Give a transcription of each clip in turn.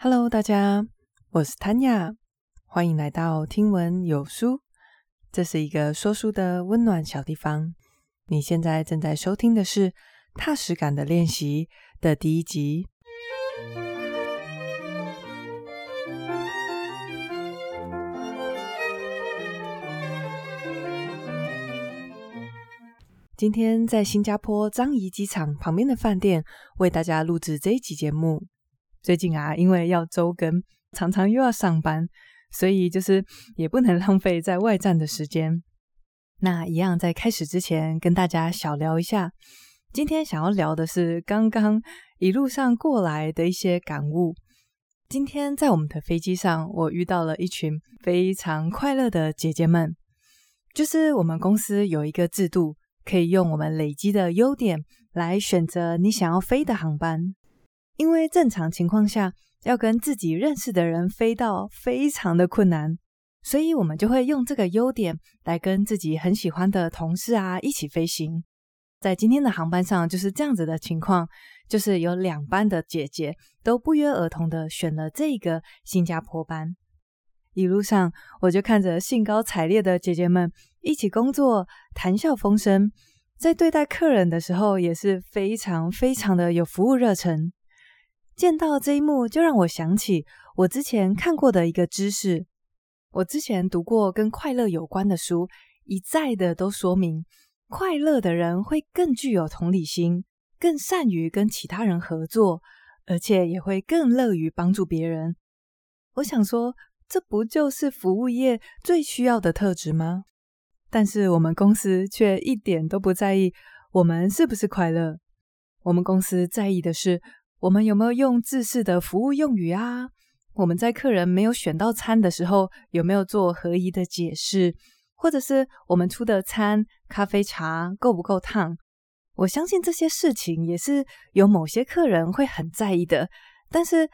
Hello，大家，我是 Tanya，欢迎来到听闻有书。这是一个说书的温暖小地方。你现在正在收听的是《踏实感的练习》的第一集。今天在新加坡樟宜机场旁边的饭店为大家录制这一集节目。最近啊，因为要周更，常常又要上班，所以就是也不能 浪费在外站的时间。那一样在开始之前，跟大家小聊一下，今天想要聊的是刚刚一路上过来的一些感悟。今天在我们的飞机上，我遇到了一群非常快乐的姐姐们。就是我们公司有一个制度，可以用我们累积的优点来选择你想要飞的航班。因为正常情况下，要跟自己认识的人飞到非常的困难，所以我们就会用这个优点来跟自己很喜欢的同事啊一起飞行。在今天的航班上就是这样子的情况，就是有两班的姐姐都不约而同的选了这个新加坡班。一路上我就看着兴高采烈的姐姐们一起工作，谈笑风生，在对待客人的时候也是非常非常的有服务热忱。见到这一幕，就让我想起我之前看过的一个知识。我之前读过跟快乐有关的书，一再的都说明，快乐的人会更具有同理心，更善于跟其他人合作，而且也会更乐于帮助别人。我想说，这不就是服务业最需要的特质吗？但是我们公司却一点都不在意我们是不是快乐。我们公司在意的是，我们有没有用自式的服务用语啊？我们在客人没有选到餐的时候，有没有做合宜的解释？或者是我们出的餐、咖啡、茶够不够烫？我相信这些事情也是有某些客人会很在意的。但是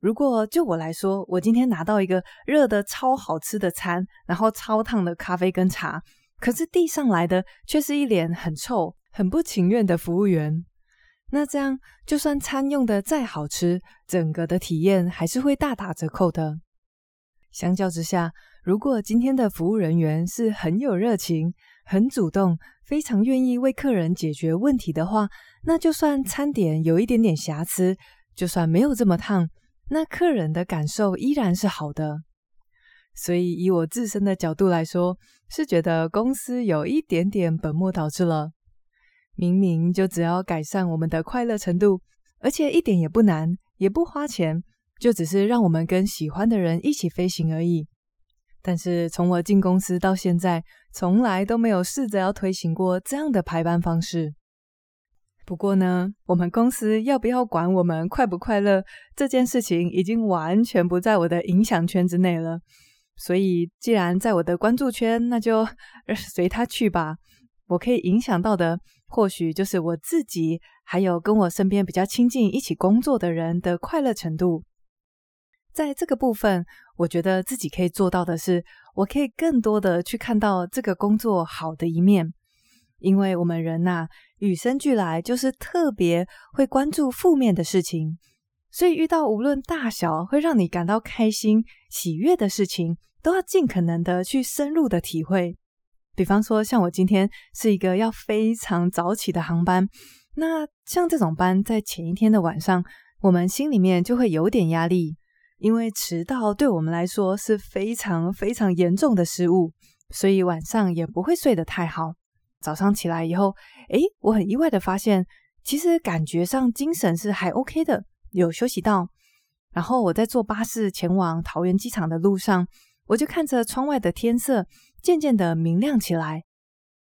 如果就我来说，我今天拿到一个热的超好吃的餐，然后超烫的咖啡跟茶，可是递上来的却是一脸很臭、很不情愿的服务员。那这样，就算餐用的再好吃，整个的体验还是会大打折扣的。相较之下，如果今天的服务人员是很有热情、很主动、非常愿意为客人解决问题的话，那就算餐点有一点点瑕疵，就算没有这么烫，那客人的感受依然是好的。所以，以我自身的角度来说，是觉得公司有一点点本末倒置了。明明就只要改善我们的快乐程度，而且一点也不难，也不花钱，就只是让我们跟喜欢的人一起飞行而已。但是从我进公司到现在，从来都没有试着要推行过这样的排班方式。不过呢，我们公司要不要管我们快不快乐这件事情，已经完全不在我的影响圈之内了。所以既然在我的关注圈，那就随他去吧。我可以影响到的，或许就是我自己，还有跟我身边比较亲近、一起工作的人的快乐程度。在这个部分，我觉得自己可以做到的是，我可以更多的去看到这个工作好的一面。因为我们人呐，与生俱来就是特别会关注负面的事情，所以遇到无论大小会让你感到开心、喜悦的事情，都要尽可能的去深入的体会。比方说，像我今天是一个要非常早起的航班，那像这种班，在前一天的晚上，我们心里面就会有点压力，因为迟到对我们来说是非常非常严重的失误，所以晚上也不会睡得太好。早上起来以后，诶，我很意外的发现，其实感觉上精神是还 OK 的，有休息到。然后我在坐巴士前往桃园机场的路上，我就看着窗外的天色。渐渐的明亮起来，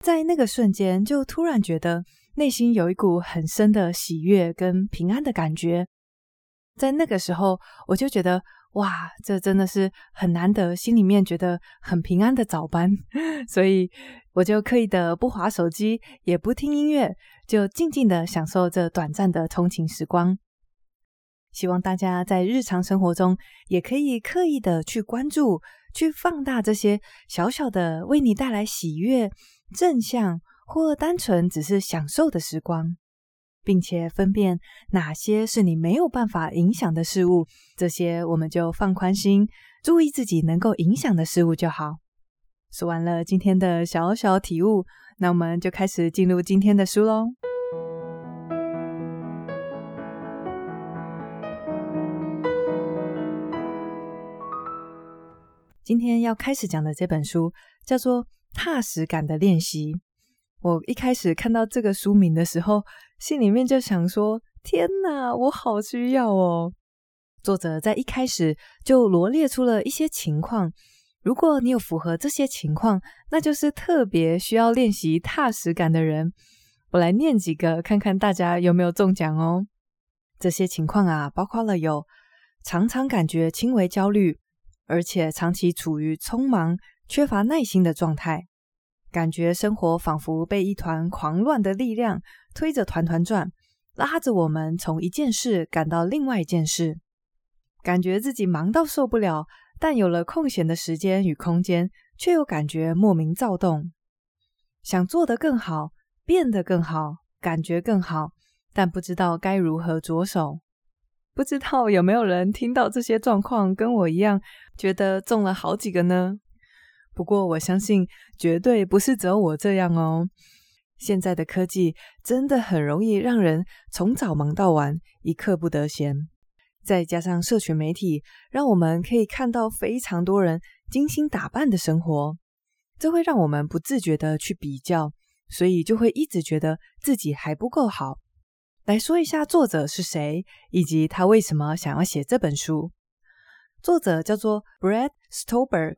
在那个瞬间，就突然觉得内心有一股很深的喜悦跟平安的感觉。在那个时候，我就觉得哇，这真的是很难得，心里面觉得很平安的早班。所以，我就刻意的不划手机，也不听音乐，就静静的享受这短暂的通勤时光。希望大家在日常生活中也可以刻意的去关注。去放大这些小小的为你带来喜悦、正向或单纯只是享受的时光，并且分辨哪些是你没有办法影响的事物，这些我们就放宽心，注意自己能够影响的事物就好。说完了今天的小小体悟，那我们就开始进入今天的书喽。今天要开始讲的这本书叫做《踏实感的练习》。我一开始看到这个书名的时候，心里面就想说：“天哪，我好需要哦！”作者在一开始就罗列出了一些情况，如果你有符合这些情况，那就是特别需要练习踏实感的人。我来念几个，看看大家有没有中奖哦。这些情况啊，包括了有常常感觉轻微焦虑。而且长期处于匆忙、缺乏耐心的状态，感觉生活仿佛被一团狂乱的力量推着团团转，拉着我们从一件事赶到另外一件事，感觉自己忙到受不了，但有了空闲的时间与空间，却又感觉莫名躁动，想做得更好，变得更好，感觉更好，但不知道该如何着手。不知道有没有人听到这些状况，跟我一样觉得中了好几个呢？不过我相信，绝对不是只有我这样哦。现在的科技真的很容易让人从早忙到晚，一刻不得闲。再加上社群媒体，让我们可以看到非常多人精心打扮的生活，这会让我们不自觉的去比较，所以就会一直觉得自己还不够好。来说一下作者是谁，以及他为什么想要写这本书。作者叫做 Brad Stolberg，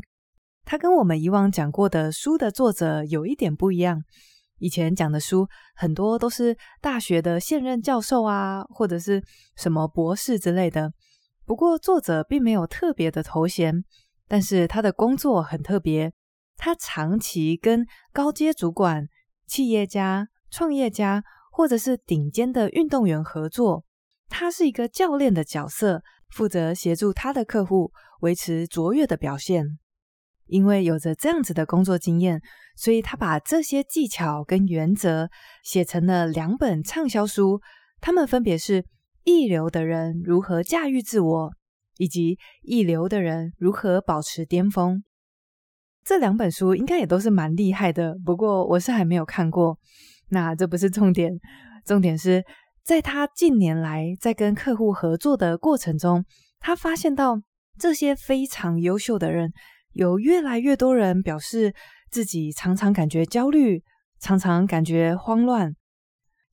他跟我们以往讲过的书的作者有一点不一样。以前讲的书很多都是大学的现任教授啊，或者是什么博士之类的。不过作者并没有特别的头衔，但是他的工作很特别，他长期跟高阶主管、企业家、创业家。或者是顶尖的运动员合作，他是一个教练的角色，负责协助他的客户维持卓越的表现。因为有着这样子的工作经验，所以他把这些技巧跟原则写成了两本畅销书。他们分别是《一流的人如何驾驭自我》以及《一流的人如何保持巅峰》。这两本书应该也都是蛮厉害的，不过我是还没有看过。那这不是重点，重点是在他近年来在跟客户合作的过程中，他发现到这些非常优秀的人，有越来越多人表示自己常常感觉焦虑，常常感觉慌乱。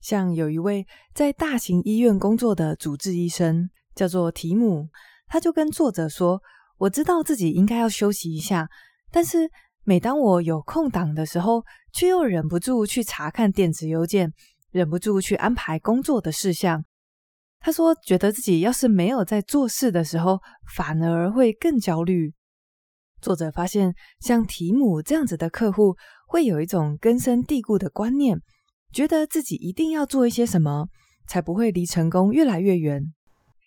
像有一位在大型医院工作的主治医生，叫做提姆，他就跟作者说：“我知道自己应该要休息一下，但是。”每当我有空档的时候，却又忍不住去查看电子邮件，忍不住去安排工作的事项。他说，觉得自己要是没有在做事的时候，反而会更焦虑。作者发现，像提姆这样子的客户，会有一种根深蒂固的观念，觉得自己一定要做一些什么，才不会离成功越来越远；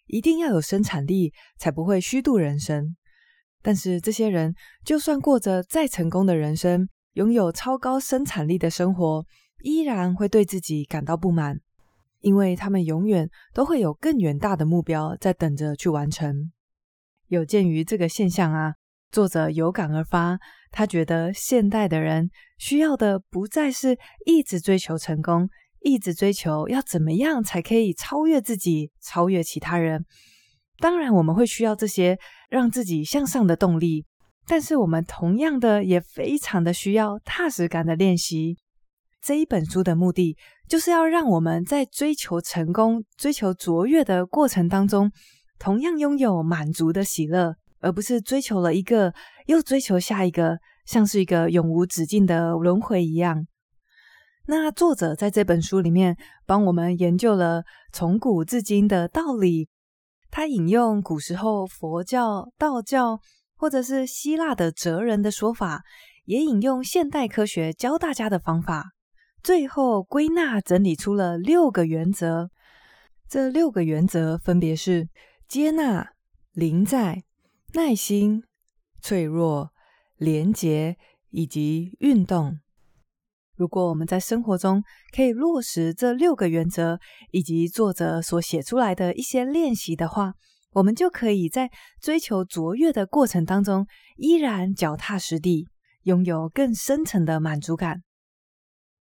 一定要有生产力，才不会虚度人生。但是这些人，就算过着再成功的人生，拥有超高生产力的生活，依然会对自己感到不满，因为他们永远都会有更远大的目标在等着去完成。有鉴于这个现象啊，作者有感而发，他觉得现代的人需要的不再是一直追求成功，一直追求要怎么样才可以超越自己，超越其他人。当然，我们会需要这些让自己向上的动力，但是我们同样的也非常的需要踏实感的练习。这一本书的目的，就是要让我们在追求成功、追求卓越的过程当中，同样拥有满足的喜乐，而不是追求了一个又追求下一个，像是一个永无止境的轮回一样。那作者在这本书里面帮我们研究了从古至今的道理。他引用古时候佛教、道教，或者是希腊的哲人的说法，也引用现代科学教大家的方法，最后归纳整理出了六个原则。这六个原则分别是：接纳、临在、耐心、脆弱、廉洁以及运动。如果我们在生活中可以落实这六个原则，以及作者所写出来的一些练习的话，我们就可以在追求卓越的过程当中，依然脚踏实地，拥有更深层的满足感。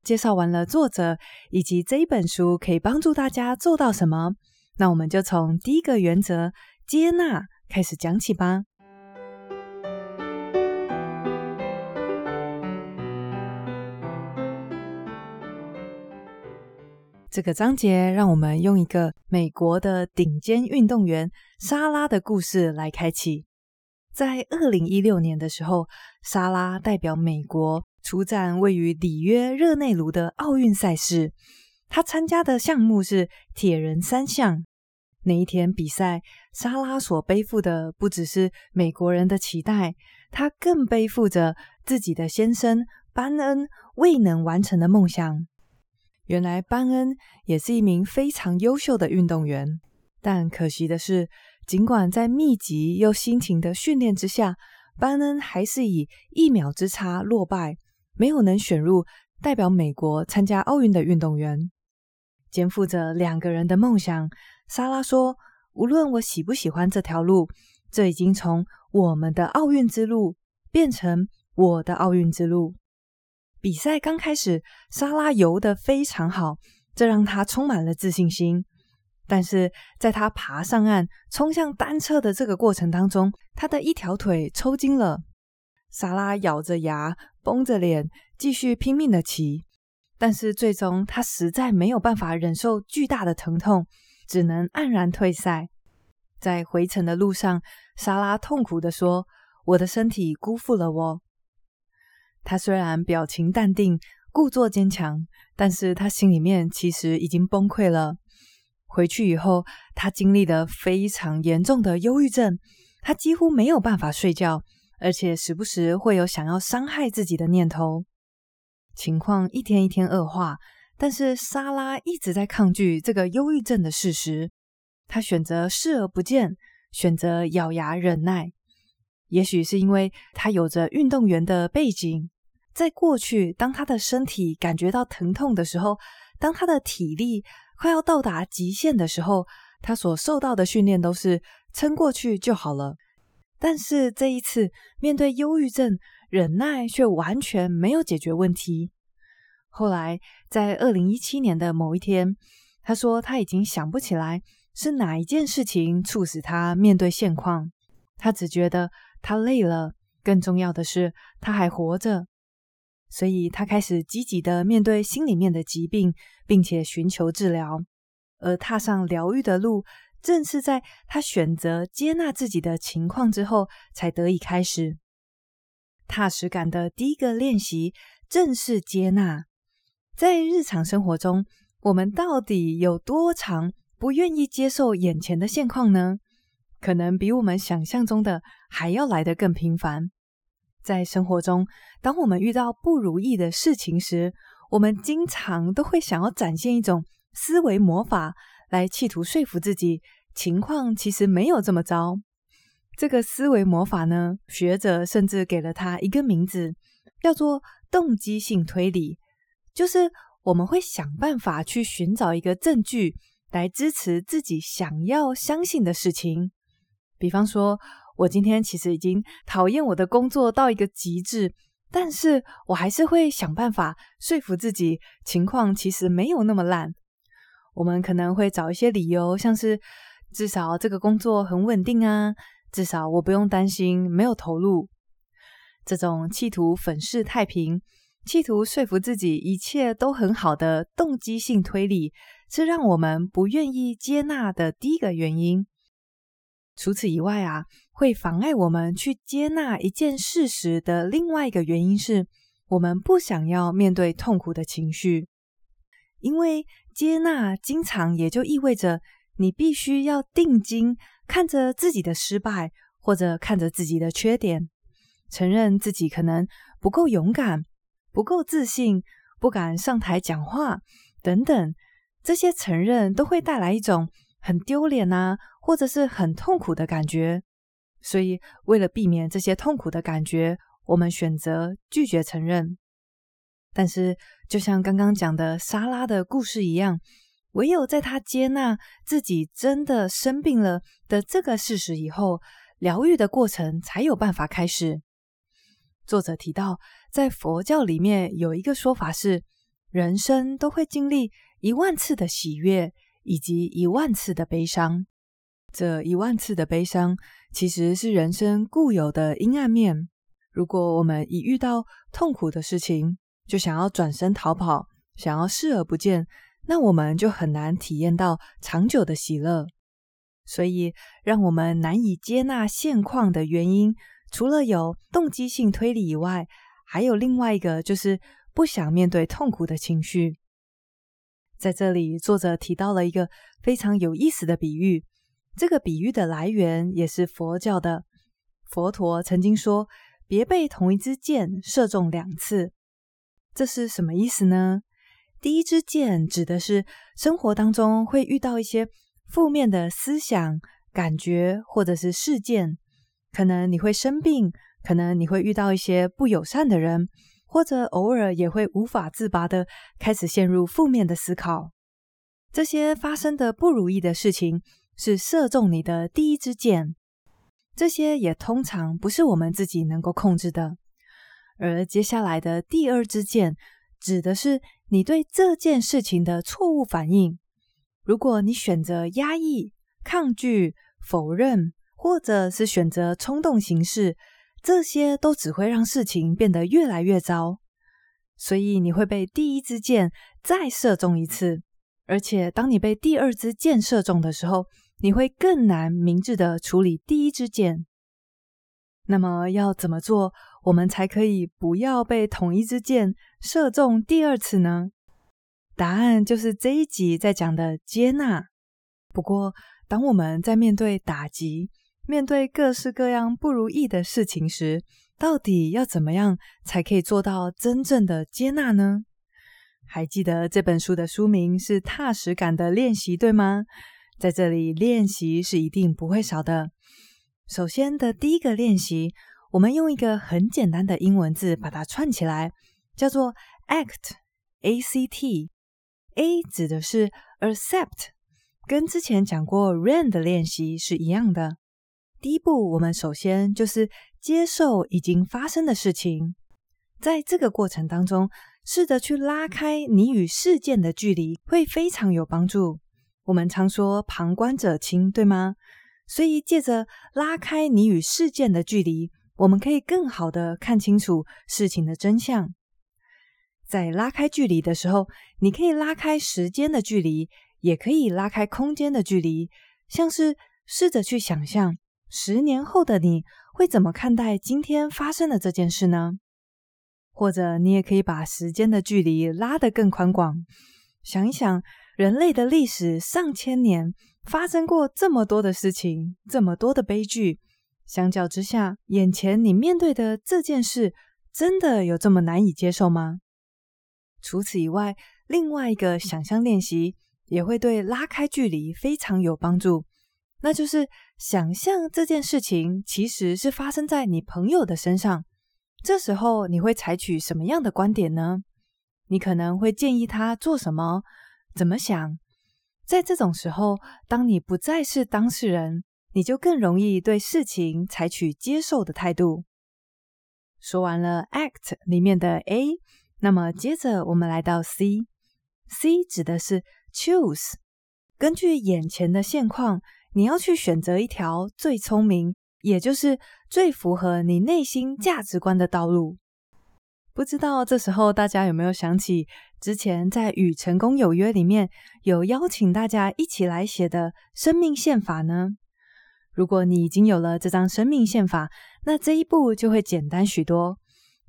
介绍完了作者以及这一本书可以帮助大家做到什么，那我们就从第一个原则——接纳开始讲起吧。这个章节让我们用一个美国的顶尖运动员莎拉的故事来开启。在二零一六年的时候，莎拉代表美国出战位于里约热内卢的奥运赛事。她参加的项目是铁人三项。那一天比赛，莎拉所背负的不只是美国人的期待，她更背负着自己的先生班恩未能完成的梦想。原来班恩也是一名非常优秀的运动员，但可惜的是，尽管在密集又辛勤的训练之下，班恩还是以一秒之差落败，没有能选入代表美国参加奥运的运动员。肩负着两个人的梦想，莎拉说：“无论我喜不喜欢这条路，这已经从我们的奥运之路变成我的奥运之路。”比赛刚开始，莎拉游得非常好，这让她充满了自信心。但是，在她爬上岸、冲向单车的这个过程当中，她的一条腿抽筋了。莎拉咬着牙，绷着脸，继续拼命的骑。但是，最终她实在没有办法忍受巨大的疼痛，只能黯然退赛。在回程的路上，莎拉痛苦地说：“我的身体辜负了我。”他虽然表情淡定，故作坚强，但是他心里面其实已经崩溃了。回去以后，他经历了非常严重的忧郁症，他几乎没有办法睡觉，而且时不时会有想要伤害自己的念头。情况一天一天恶化，但是莎拉一直在抗拒这个忧郁症的事实。他选择视而不见，选择咬牙忍耐。也许是因为他有着运动员的背景。在过去，当他的身体感觉到疼痛的时候，当他的体力快要到达极限的时候，他所受到的训练都是撑过去就好了。但是这一次，面对忧郁症，忍耐却完全没有解决问题。后来，在二零一七年的某一天，他说他已经想不起来是哪一件事情促使他面对现况，他只觉得他累了，更重要的是他还活着。所以他开始积极的面对心里面的疾病，并且寻求治疗。而踏上疗愈的路，正是在他选择接纳自己的情况之后，才得以开始。踏实感的第一个练习，正是接纳。在日常生活中，我们到底有多常不愿意接受眼前的现况呢？可能比我们想象中的还要来得更频繁。在生活中，当我们遇到不如意的事情时，我们经常都会想要展现一种思维魔法，来企图说服自己情况其实没有这么糟。这个思维魔法呢，学者甚至给了它一个名字，叫做动机性推理，就是我们会想办法去寻找一个证据来支持自己想要相信的事情，比方说。我今天其实已经讨厌我的工作到一个极致，但是我还是会想办法说服自己，情况其实没有那么烂。我们可能会找一些理由，像是至少这个工作很稳定啊，至少我不用担心没有投入。这种企图粉饰太平、企图说服自己一切都很好的动机性推理，是让我们不愿意接纳的第一个原因。除此以外啊，会妨碍我们去接纳一件事实的另外一个原因是，我们不想要面对痛苦的情绪。因为接纳经常也就意味着你必须要定睛看着自己的失败，或者看着自己的缺点，承认自己可能不够勇敢、不够自信、不敢上台讲话等等。这些承认都会带来一种很丢脸啊，或者是很痛苦的感觉。所以，为了避免这些痛苦的感觉，我们选择拒绝承认。但是，就像刚刚讲的莎拉的故事一样，唯有在她接纳自己真的生病了的这个事实以后，疗愈的过程才有办法开始。作者提到，在佛教里面有一个说法是，人生都会经历一万次的喜悦，以及一万次的悲伤。这一万次的悲伤，其实是人生固有的阴暗面。如果我们一遇到痛苦的事情，就想要转身逃跑，想要视而不见，那我们就很难体验到长久的喜乐。所以，让我们难以接纳现况的原因，除了有动机性推理以外，还有另外一个，就是不想面对痛苦的情绪。在这里，作者提到了一个非常有意思的比喻。这个比喻的来源也是佛教的。佛陀曾经说：“别被同一支箭射中两次。”这是什么意思呢？第一支箭指的是生活当中会遇到一些负面的思想、感觉或者是事件，可能你会生病，可能你会遇到一些不友善的人，或者偶尔也会无法自拔的开始陷入负面的思考。这些发生的不如意的事情。是射中你的第一支箭，这些也通常不是我们自己能够控制的。而接下来的第二支箭，指的是你对这件事情的错误反应。如果你选择压抑、抗拒、否认，或者是选择冲动行事，这些都只会让事情变得越来越糟。所以你会被第一支箭再射中一次，而且当你被第二支箭射中的时候，你会更难明智地处理第一支箭。那么要怎么做，我们才可以不要被同一支箭射中第二次呢？答案就是这一集在讲的接纳。不过，当我们在面对打击、面对各式各样不如意的事情时，到底要怎么样才可以做到真正的接纳呢？还记得这本书的书名是《踏实感的练习》，对吗？在这里练习是一定不会少的。首先的第一个练习，我们用一个很简单的英文字把它串起来，叫做 ACT，A C T，A 指的是 accept，跟之前讲过 ran 的练习是一样的。第一步，我们首先就是接受已经发生的事情，在这个过程当中，试着去拉开你与事件的距离，会非常有帮助。我们常说旁观者清，对吗？所以借着拉开你与事件的距离，我们可以更好的看清楚事情的真相。在拉开距离的时候，你可以拉开时间的距离，也可以拉开空间的距离。像是试着去想象，十年后的你会怎么看待今天发生的这件事呢？或者你也可以把时间的距离拉得更宽广，想一想。人类的历史上千年，发生过这么多的事情，这么多的悲剧。相较之下，眼前你面对的这件事，真的有这么难以接受吗？除此以外，另外一个想象练习也会对拉开距离非常有帮助。那就是想象这件事情其实是发生在你朋友的身上。这时候你会采取什么样的观点呢？你可能会建议他做什么？怎么想？在这种时候，当你不再是当事人，你就更容易对事情采取接受的态度。说完了 ACT 里面的 A，那么接着我们来到 C。C 指的是 Choose，根据眼前的现况，你要去选择一条最聪明，也就是最符合你内心价值观的道路。不知道这时候大家有没有想起之前在《与成功有约》里面有邀请大家一起来写的生命宪法呢？如果你已经有了这张生命宪法，那这一步就会简单许多，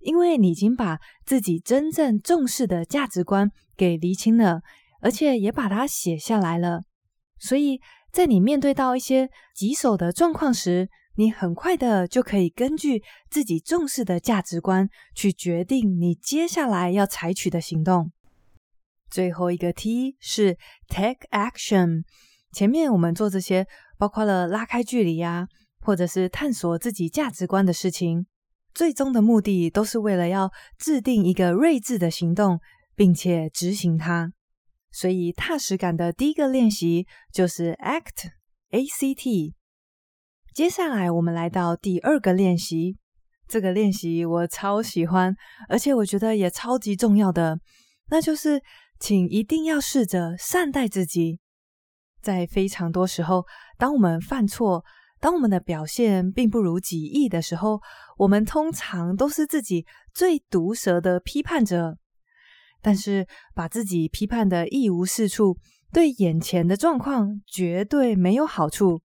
因为你已经把自己真正重视的价值观给厘清了，而且也把它写下来了。所以在你面对到一些棘手的状况时，你很快的就可以根据自己重视的价值观去决定你接下来要采取的行动。最后一个 T 是 Take Action。前面我们做这些，包括了拉开距离呀，或者是探索自己价值观的事情。最终的目的都是为了要制定一个睿智的行动，并且执行它。所以踏实感的第一个练习就是 ACT A C T。接下来我们来到第二个练习，这个练习我超喜欢，而且我觉得也超级重要的，那就是请一定要试着善待自己。在非常多时候，当我们犯错，当我们的表现并不如己意的时候，我们通常都是自己最毒舌的批判者。但是，把自己批判得一无是处，对眼前的状况绝对没有好处。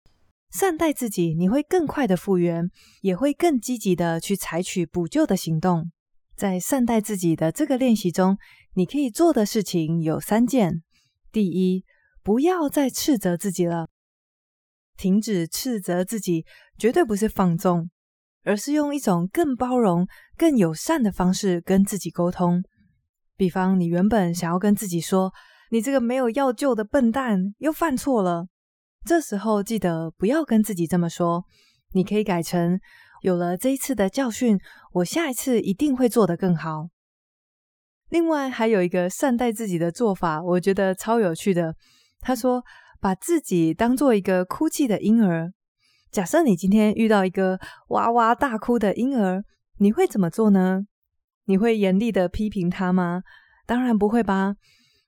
善待自己，你会更快的复原，也会更积极的去采取补救的行动。在善待自己的这个练习中，你可以做的事情有三件：第一，不要再斥责自己了。停止斥责自己，绝对不是放纵，而是用一种更包容、更友善的方式跟自己沟通。比方，你原本想要跟自己说：“你这个没有药救的笨蛋，又犯错了。”这时候记得不要跟自己这么说，你可以改成：“有了这一次的教训，我下一次一定会做得更好。”另外，还有一个善待自己的做法，我觉得超有趣的。他说。把自己当做一个哭泣的婴儿。假设你今天遇到一个哇哇大哭的婴儿，你会怎么做呢？你会严厉的批评他吗？当然不会吧。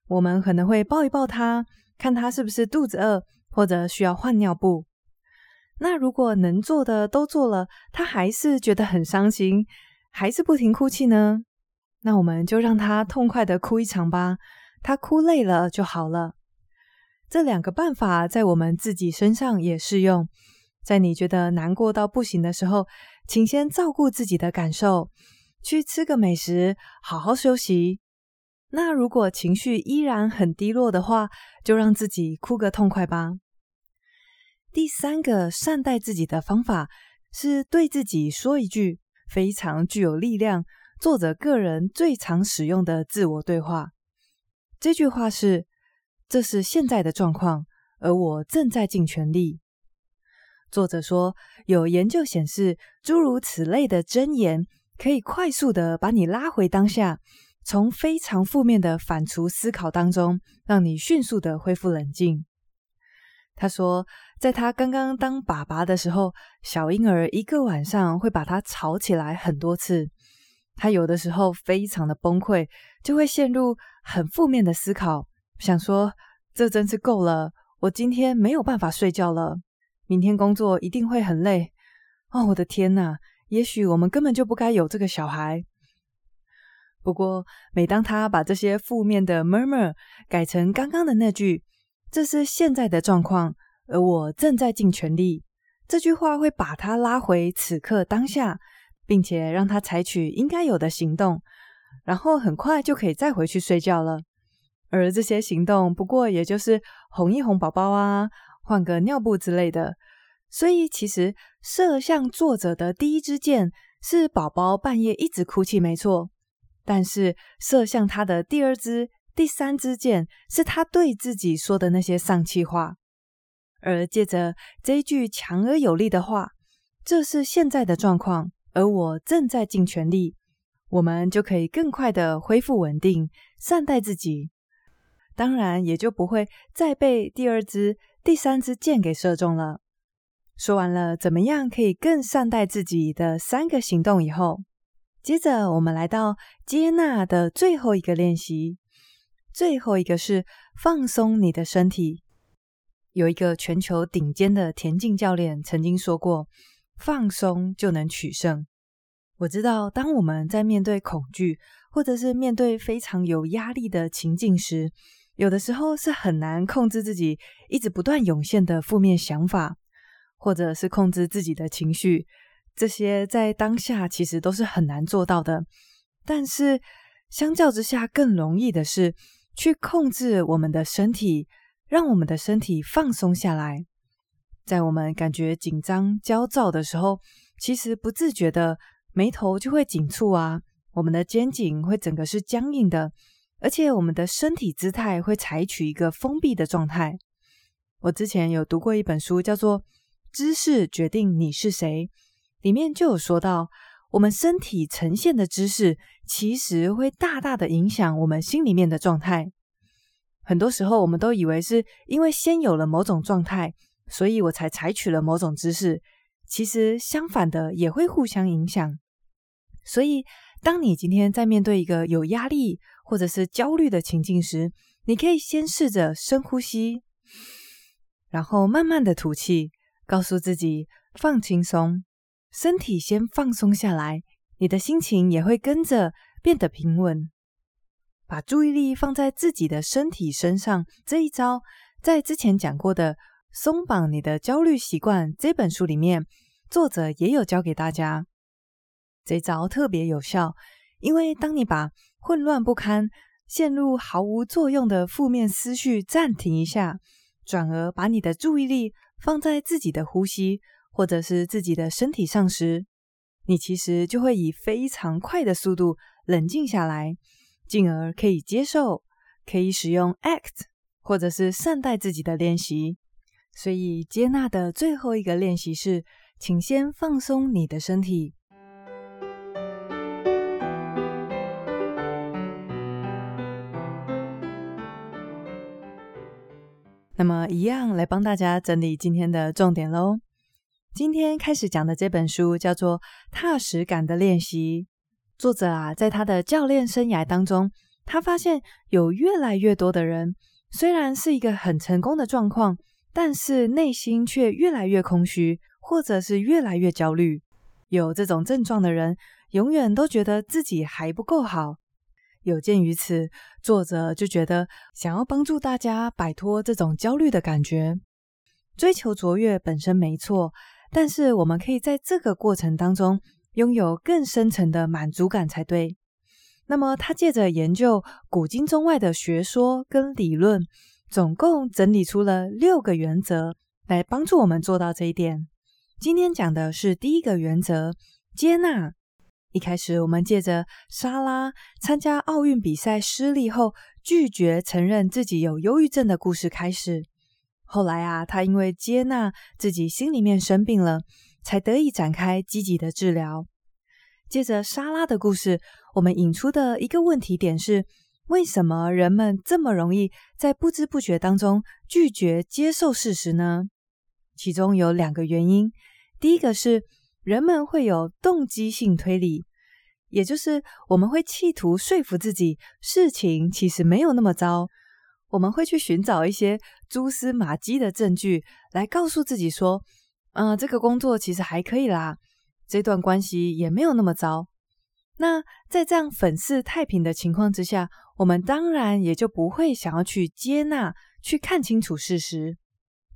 我们可能会抱一抱他，看他是不是肚子饿，或者需要换尿布。那如果能做的都做了，他还是觉得很伤心，还是不停哭泣呢？那我们就让他痛快的哭一场吧。他哭累了就好了。这两个办法在我们自己身上也适用。在你觉得难过到不行的时候，请先照顾自己的感受，去吃个美食，好好休息。那如果情绪依然很低落的话，就让自己哭个痛快吧。第三个善待自己的方法是对自己说一句非常具有力量、作者个人最常使用的自我对话。这句话是。这是现在的状况，而我正在尽全力。作者说，有研究显示，诸如此类的箴言可以快速的把你拉回当下，从非常负面的反刍思考当中，让你迅速的恢复冷静。他说，在他刚刚当爸爸的时候，小婴儿一个晚上会把他吵起来很多次。他有的时候非常的崩溃，就会陷入很负面的思考。想说，这真是够了！我今天没有办法睡觉了，明天工作一定会很累。哦，我的天哪！也许我们根本就不该有这个小孩。不过，每当他把这些负面的 murmur 改成刚刚的那句“这是现在的状况，而我正在尽全力”，这句话会把他拉回此刻当下，并且让他采取应该有的行动，然后很快就可以再回去睡觉了。而这些行动不过也就是哄一哄宝宝啊，换个尿布之类的。所以其实射向作者的第一支箭是宝宝半夜一直哭泣，没错。但是射向他的第二支、第三支箭是他对自己说的那些丧气话。而借着这一句强而有力的话，这是现在的状况，而我正在尽全力，我们就可以更快的恢复稳定，善待自己。当然也就不会再被第二支、第三支箭给射中了。说完了怎么样可以更善待自己的三个行动以后，接着我们来到接纳的最后一个练习。最后一个是放松你的身体。有一个全球顶尖的田径教练曾经说过：“放松就能取胜。”我知道，当我们在面对恐惧，或者是面对非常有压力的情境时，有的时候是很难控制自己一直不断涌现的负面想法，或者是控制自己的情绪，这些在当下其实都是很难做到的。但是相较之下，更容易的是去控制我们的身体，让我们的身体放松下来。在我们感觉紧张、焦躁的时候，其实不自觉的眉头就会紧蹙啊，我们的肩颈会整个是僵硬的。而且我们的身体姿态会采取一个封闭的状态。我之前有读过一本书，叫做《姿势决定你是谁》，里面就有说到，我们身体呈现的姿势，其实会大大的影响我们心里面的状态。很多时候，我们都以为是因为先有了某种状态，所以我才采取了某种姿势。其实相反的也会互相影响。所以，当你今天在面对一个有压力或者是焦虑的情境时，你可以先试着深呼吸，然后慢慢的吐气，告诉自己放轻松，身体先放松下来，你的心情也会跟着变得平稳。把注意力放在自己的身体身上，这一招在之前讲过的《松绑你的焦虑习惯》这本书里面，作者也有教给大家。这招特别有效，因为当你把混乱不堪，陷入毫无作用的负面思绪，暂停一下，转而把你的注意力放在自己的呼吸或者是自己的身体上时，你其实就会以非常快的速度冷静下来，进而可以接受，可以使用 ACT 或者是善待自己的练习。所以接纳的最后一个练习是，请先放松你的身体。那么，一样来帮大家整理今天的重点喽。今天开始讲的这本书叫做《踏实感的练习》。作者啊，在他的教练生涯当中，他发现有越来越多的人，虽然是一个很成功的状况，但是内心却越来越空虚，或者是越来越焦虑。有这种症状的人，永远都觉得自己还不够好。有鉴于此，作者就觉得想要帮助大家摆脱这种焦虑的感觉。追求卓越本身没错，但是我们可以在这个过程当中拥有更深层的满足感才对。那么，他借着研究古今中外的学说跟理论，总共整理出了六个原则来帮助我们做到这一点。今天讲的是第一个原则：接纳。一开始，我们借着莎拉参加奥运比赛失利后，拒绝承认自己有忧郁症的故事开始。后来啊，她因为接纳自己心里面生病了，才得以展开积极的治疗。借着莎拉的故事，我们引出的一个问题点是：为什么人们这么容易在不知不觉当中拒绝接受事实呢？其中有两个原因，第一个是，人们会有动机性推理，也就是我们会企图说服自己事情其实没有那么糟。我们会去寻找一些蛛丝马迹的证据，来告诉自己说：“嗯、这个工作其实还可以啦，这段关系也没有那么糟。”那在这样粉饰太平的情况之下，我们当然也就不会想要去接纳、去看清楚事实。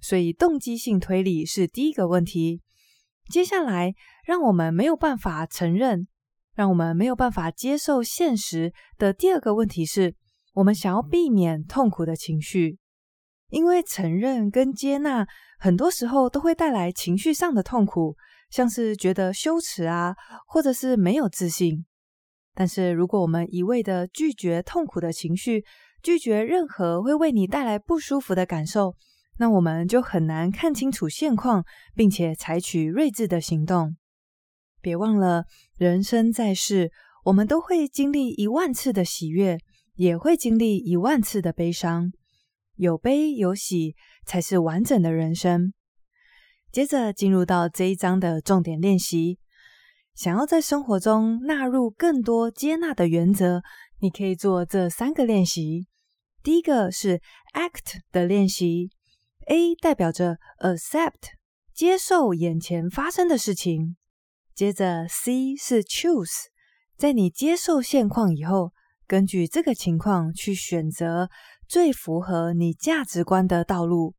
所以，动机性推理是第一个问题。接下来，让我们没有办法承认，让我们没有办法接受现实的第二个问题是，我们想要避免痛苦的情绪，因为承认跟接纳很多时候都会带来情绪上的痛苦，像是觉得羞耻啊，或者是没有自信。但是，如果我们一味的拒绝痛苦的情绪，拒绝任何会为你带来不舒服的感受。那我们就很难看清楚现况，并且采取睿智的行动。别忘了，人生在世，我们都会经历一万次的喜悦，也会经历一万次的悲伤。有悲有喜，才是完整的人生。接着进入到这一章的重点练习，想要在生活中纳入更多接纳的原则，你可以做这三个练习。第一个是 ACT 的练习。A 代表着 accept，接受眼前发生的事情。接着 C 是 choose，在你接受现况以后，根据这个情况去选择最符合你价值观的道路。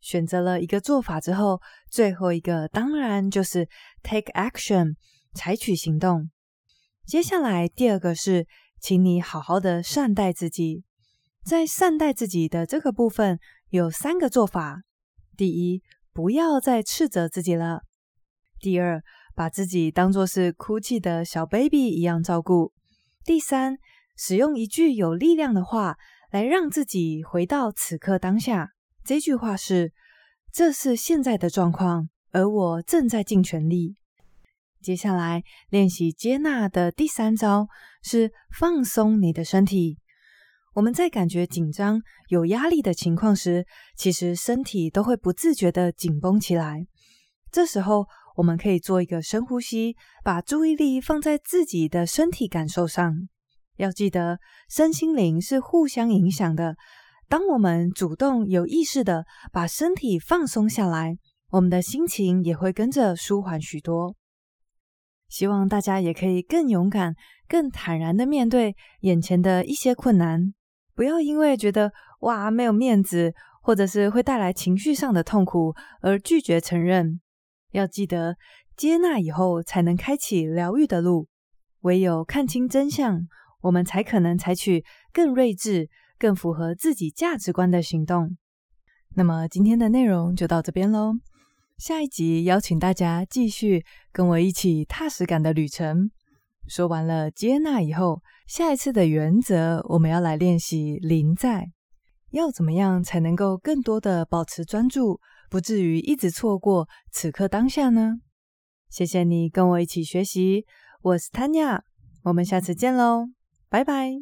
选择了一个做法之后，最后一个当然就是 take action，采取行动。接下来第二个是，请你好好的善待自己。在善待自己的这个部分。有三个做法：第一，不要再斥责自己了；第二，把自己当作是哭泣的小 baby 一样照顾；第三，使用一句有力量的话来让自己回到此刻当下。这句话是：“这是现在的状况，而我正在尽全力。”接下来练习接纳的第三招是放松你的身体。我们在感觉紧张、有压力的情况时，其实身体都会不自觉的紧绷起来。这时候，我们可以做一个深呼吸，把注意力放在自己的身体感受上。要记得，身心灵是互相影响的。当我们主动有意识的把身体放松下来，我们的心情也会跟着舒缓许多。希望大家也可以更勇敢、更坦然地面对眼前的一些困难，不要因为觉得哇没有面子，或者是会带来情绪上的痛苦而拒绝承认。要记得接纳以后，才能开启疗愈的路。唯有看清真相，我们才可能采取更睿智、更符合自己价值观的行动。那么今天的内容就到这边喽。下一集邀请大家继续跟我一起踏实感的旅程。说完了接纳以后，下一次的原则我们要来练习临在。要怎么样才能够更多的保持专注，不至于一直错过此刻当下呢？谢谢你跟我一起学习，我是 Tanya，我们下次见喽，拜拜。